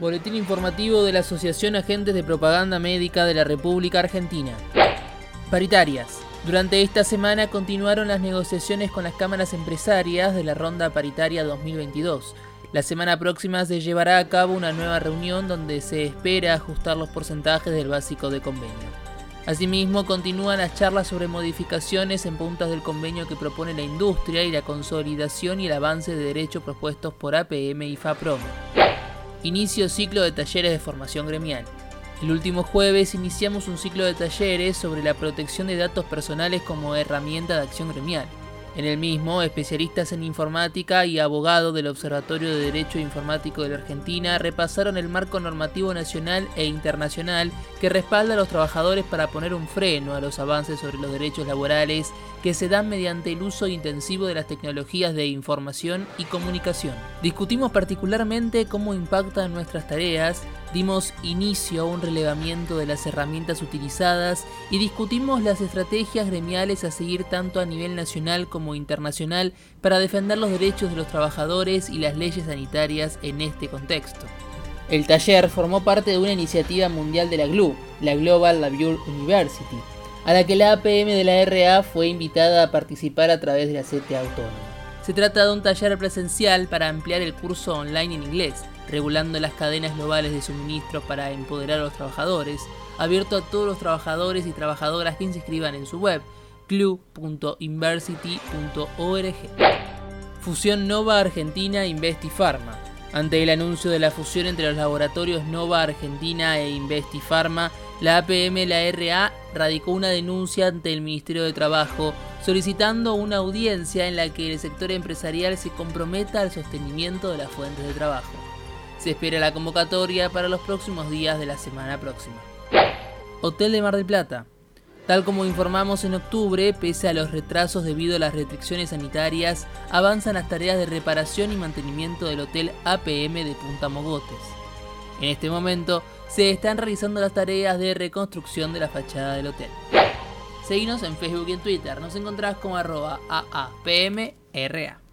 Boletín informativo de la Asociación Agentes de Propaganda Médica de la República Argentina. Paritarias. Durante esta semana continuaron las negociaciones con las cámaras empresarias de la ronda paritaria 2022. La semana próxima se llevará a cabo una nueva reunión donde se espera ajustar los porcentajes del básico de convenio. Asimismo, continúan las charlas sobre modificaciones en puntas del convenio que propone la industria y la consolidación y el avance de derechos propuestos por APM y FAPROM. Inicio ciclo de talleres de formación gremial. El último jueves iniciamos un ciclo de talleres sobre la protección de datos personales como herramienta de acción gremial. En el mismo, especialistas en informática y abogados del Observatorio de Derecho Informático de la Argentina repasaron el marco normativo nacional e internacional que respalda a los trabajadores para poner un freno a los avances sobre los derechos laborales que se dan mediante el uso intensivo de las tecnologías de información y comunicación. Discutimos particularmente cómo impactan nuestras tareas, dimos inicio a un relevamiento de las herramientas utilizadas y discutimos las estrategias gremiales a seguir tanto a nivel nacional como internacional para defender los derechos de los trabajadores y las leyes sanitarias en este contexto. El taller formó parte de una iniciativa mundial de la GLU, la Global Labor University, a la que la APM de la RA fue invitada a participar a través de la CT Autónoma. Se trata de un taller presencial para ampliar el curso online en inglés, regulando las cadenas globales de suministro para empoderar a los trabajadores, abierto a todos los trabajadores y trabajadoras que inscriban en su web, club.inversity.org. Fusión Nova Argentina Investi Pharma. Ante el anuncio de la fusión entre los laboratorios Nova Argentina e Investi Pharma, la APM la RA radicó una denuncia ante el Ministerio de Trabajo solicitando una audiencia en la que el sector empresarial se comprometa al sostenimiento de las fuentes de trabajo. Se espera la convocatoria para los próximos días de la semana próxima. Hotel de Mar del Plata. Tal como informamos en octubre, pese a los retrasos debido a las restricciones sanitarias, avanzan las tareas de reparación y mantenimiento del Hotel APM de Punta Mogotes. En este momento se están realizando las tareas de reconstrucción de la fachada del hotel. Seguinos en Facebook y en Twitter, nos encontrás como arroba AAPMRA.